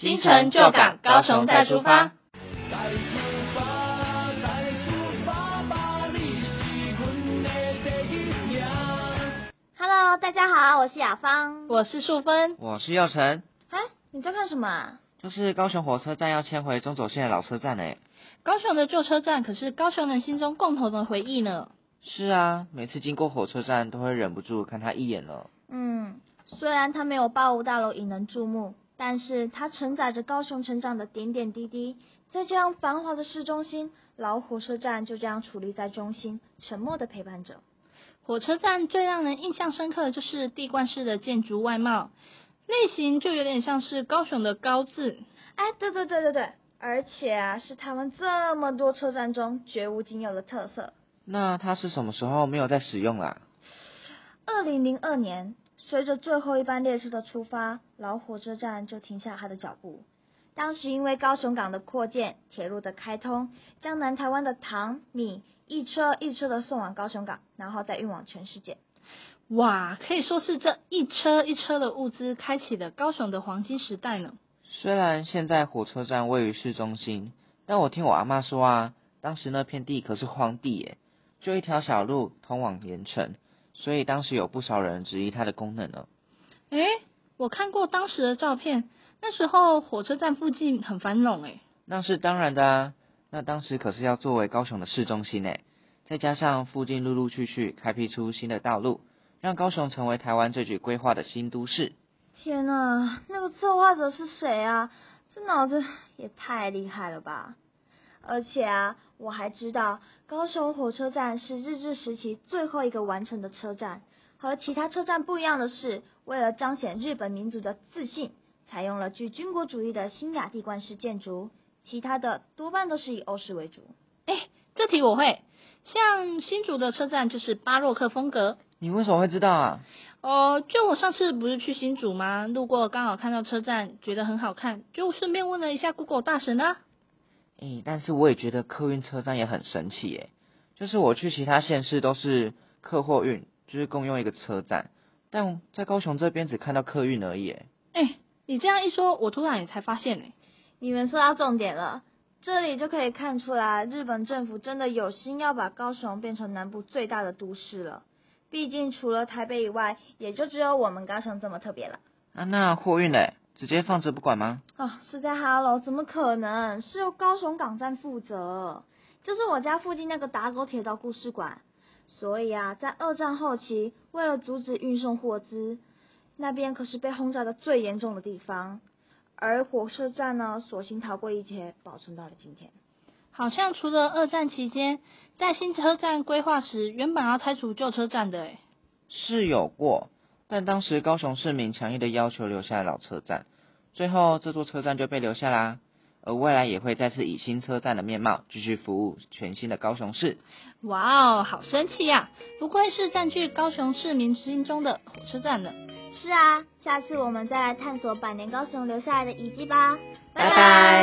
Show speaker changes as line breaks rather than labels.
新城旧港，高雄再出发。
再出发，再出发吧，你是阮的第一名。
Hello，大家好，我是雅芳。
我是素芬，
我是耀成，
哎，你在看什么啊？
就是高雄火车站要迁回中轴线的老车站呢。
高雄的旧车站可是高雄人心中共同的回忆呢。
是啊，每次经过火车站都会忍不住看它一眼呢。
嗯，虽然它没有八五大楼引人注目，但是它承载着高雄成长的点点滴滴。在这样繁华的市中心，老火车站就这样矗立在中心，沉默的陪伴着。
火车站最让人印象深刻的就是地冠式的建筑外貌，类型就有点像是高雄的高字。
哎，对对对对对，而且啊，是他们这么多车站中绝无仅有的特色。
那它是什么时候没有在使用啦？
二零零二年，随着最后一班列车的出发，老火车站就停下它的脚步。当时因为高雄港的扩建、铁路的开通，将南台湾的糖米一车一车的送往高雄港，然后再运往全世界。
哇，可以说是这一车一车的物资开启了高雄的黄金时代呢。
虽然现在火车站位于市中心，但我听我阿妈说啊，当时那片地可是荒地耶，就一条小路通往盐城，所以当时有不少人质疑它的功能呢。
诶，我看过当时的照片，那时候火车站附近很繁荣诶。
那是当然的啊，那当时可是要作为高雄的市中心诶，再加上附近陆陆续续开辟出新的道路，让高雄成为台湾最具规划的新都市。
天呐，那个策划者是谁啊？这脑子也太厉害了吧！而且啊，我还知道高雄火车站是日治时期最后一个完成的车站。和其他车站不一样的是，为了彰显日本民族的自信，采用了具军国主义的新雅地冠式建筑，其他的多半都是以欧式为主。
诶，这题我会。像新竹的车站就是巴洛克风格。
你为什么会知道啊？
哦，就我上次不是去新竹吗？路过刚好看到车站，觉得很好看，就顺便问了一下 Google 大神啊。
诶，但是我也觉得客运车站也很神奇耶。就是我去其他县市都是客货运，就是共用一个车站，但在高雄这边只看到客运而已耶。
诶，你这样一说，我突然也才发现呢。
你们说到重点了，这里就可以看出来，日本政府真的有心要把高雄变成南部最大的都市了。毕竟除了台北以外，也就只有我们高雄这么特别了。
啊，那货运嘞，直接放着不管吗？
哦，是在哈喽，怎么可能？是由高雄港站负责，就是我家附近那个打狗铁道故事馆。所以啊，在二战后期，为了阻止运送货资，那边可是被轰炸的最严重的地方。而火车站呢，索性逃过一劫，保存到了今天。
好像除了二战期间，在新车站规划时，原本要拆除旧车站的诶。
是有过，但当时高雄市民强烈的要求留下老车站，最后这座车站就被留下啦。而未来也会再次以新车站的面貌继续服务全新的高雄市。
哇哦，好神奇呀、不愧是占据高雄市民心中的火车站呢。
是啊，下次我们再来探索百年高雄留下来的遗迹吧。
拜拜